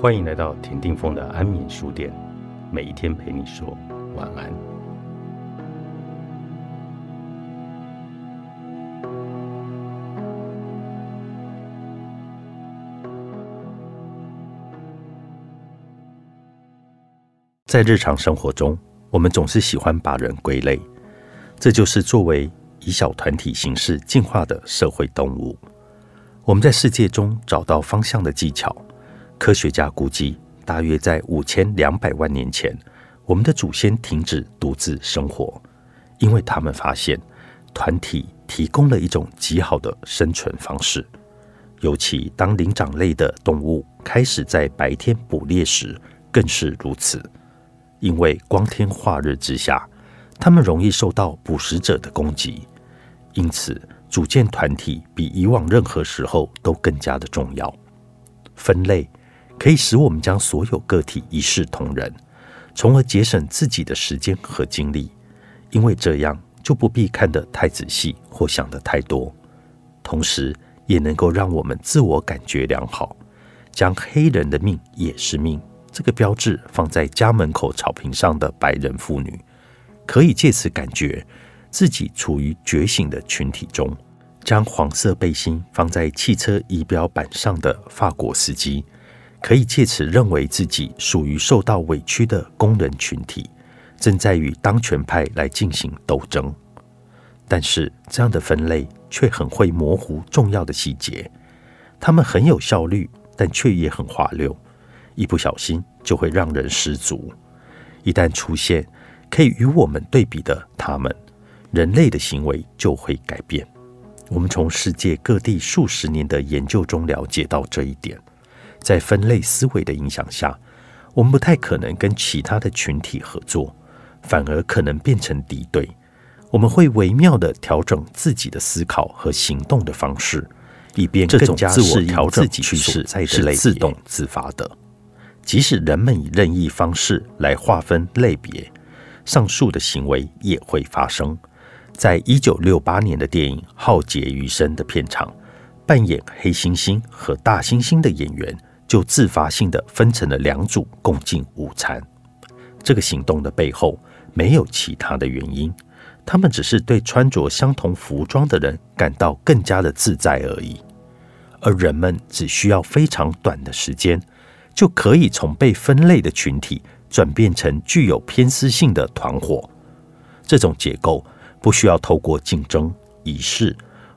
欢迎来到田定峰的安眠书店，每一天陪你说晚安。在日常生活中，我们总是喜欢把人归类，这就是作为以小团体形式进化的社会动物。我们在世界中找到方向的技巧。科学家估计，大约在五千两百万年前，我们的祖先停止独自生活，因为他们发现团体提供了一种极好的生存方式。尤其当灵长类的动物开始在白天捕猎时，更是如此。因为光天化日之下，它们容易受到捕食者的攻击，因此组建团体比以往任何时候都更加的重要。分类。可以使我们将所有个体一视同仁，从而节省自己的时间和精力，因为这样就不必看得太仔细或想得太多。同时，也能够让我们自我感觉良好。将黑人的命也是命这个标志放在家门口草坪上的白人妇女，可以借此感觉自己处于觉醒的群体中。将黄色背心放在汽车仪表板上的法国司机。可以借此认为自己属于受到委屈的工人群体，正在与当权派来进行斗争。但是这样的分类却很会模糊重要的细节，他们很有效率，但却也很滑溜，一不小心就会让人失足。一旦出现可以与我们对比的他们，人类的行为就会改变。我们从世界各地数十年的研究中了解到这一点。在分类思维的影响下，我们不太可能跟其他的群体合作，反而可能变成敌对。我们会微妙的调整自己的思考和行动的方式，以便更加自我调整趋势是自动自发的。即使人们以任意方式来划分类别，上述的行为也会发生。在一九六八年的电影《浩劫余生》的片场，扮演黑猩猩和大猩猩的演员。就自发性的分成了两组共进午餐。这个行动的背后没有其他的原因，他们只是对穿着相同服装的人感到更加的自在而已。而人们只需要非常短的时间，就可以从被分类的群体转变成具有偏私性的团伙。这种结构不需要透过竞争、仪式、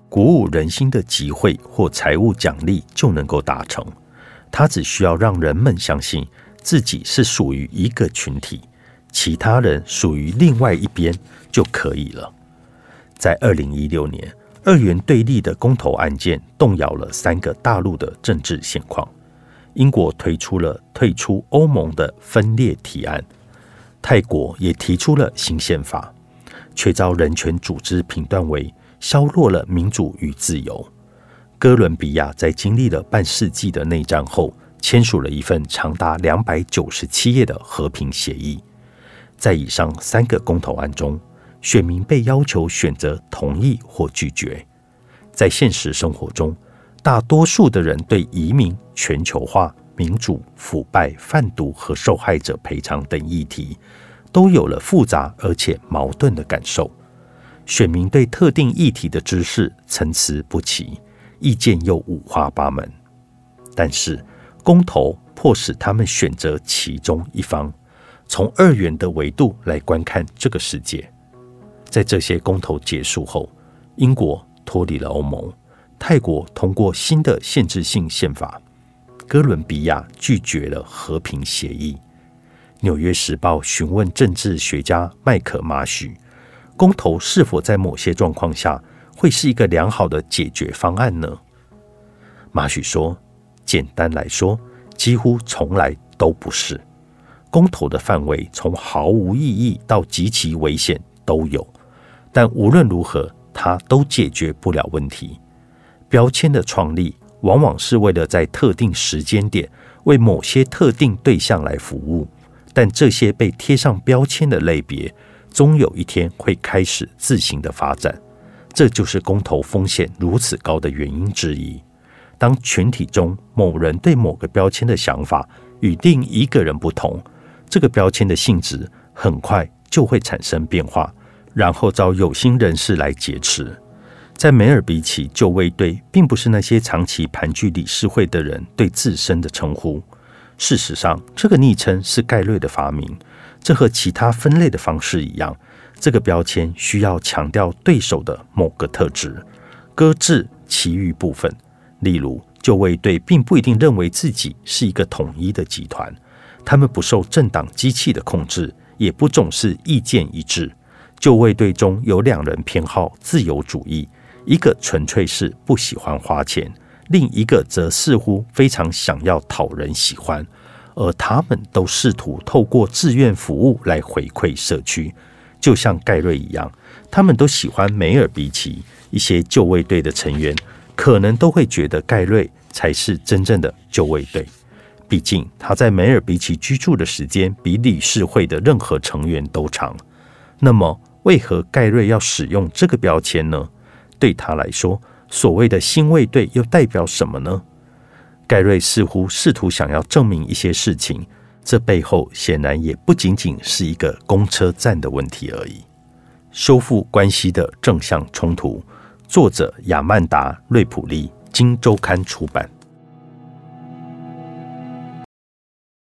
鼓舞人心的集会或财务奖励就能够达成。他只需要让人们相信自己是属于一个群体，其他人属于另外一边就可以了。在二零一六年，二元对立的公投案件动摇了三个大陆的政治现况。英国推出了退出欧盟的分裂提案，泰国也提出了新宪法，却遭人权组织评断为削弱了民主与自由。哥伦比亚在经历了半世纪的内战后，签署了一份长达两百九十七页的和平协议。在以上三个公投案中，选民被要求选择同意或拒绝。在现实生活中，大多数的人对移民、全球化、民主、腐败、贩毒和受害者赔偿等议题，都有了复杂而且矛盾的感受。选民对特定议题的知识参差不齐。意见又五花八门，但是公投迫使他们选择其中一方，从二元的维度来观看这个世界。在这些公投结束后，英国脱离了欧盟，泰国通过新的限制性宪法，哥伦比亚拒绝了和平协议。《纽约时报》询问政治学家麦克马许，公投是否在某些状况下？会是一个良好的解决方案呢？马许说：“简单来说，几乎从来都不是。公投的范围从毫无意义到极其危险都有，但无论如何，它都解决不了问题。标签的创立往往是为了在特定时间点为某些特定对象来服务，但这些被贴上标签的类别，终有一天会开始自行的发展。”这就是公投风险如此高的原因之一。当群体中某人对某个标签的想法与另一个人不同，这个标签的性质很快就会产生变化，然后遭有心人士来劫持。在梅尔比奇就位队，并不是那些长期盘踞理事会的人对自身的称呼。事实上，这个昵称是盖瑞的发明。这和其他分类的方式一样，这个标签需要强调对手的某个特质，搁置其余部分。例如，就位队并不一定认为自己是一个统一的集团，他们不受政党机器的控制，也不总是意见一致。就位队中有两人偏好自由主义。一个纯粹是不喜欢花钱，另一个则似乎非常想要讨人喜欢，而他们都试图透过志愿服务来回馈社区，就像盖瑞一样，他们都喜欢梅尔比奇。一些救卫队的成员可能都会觉得盖瑞才是真正的救卫队，毕竟他在梅尔比奇居住的时间比理事会的任何成员都长。那么，为何盖瑞要使用这个标签呢？对他来说，所谓的新卫队又代表什么呢？盖瑞似乎试图想要证明一些事情，这背后显然也不仅仅是一个公车站的问题而已。修复关系的正向冲突，作者亚曼达·瑞普利，《金周刊》出版。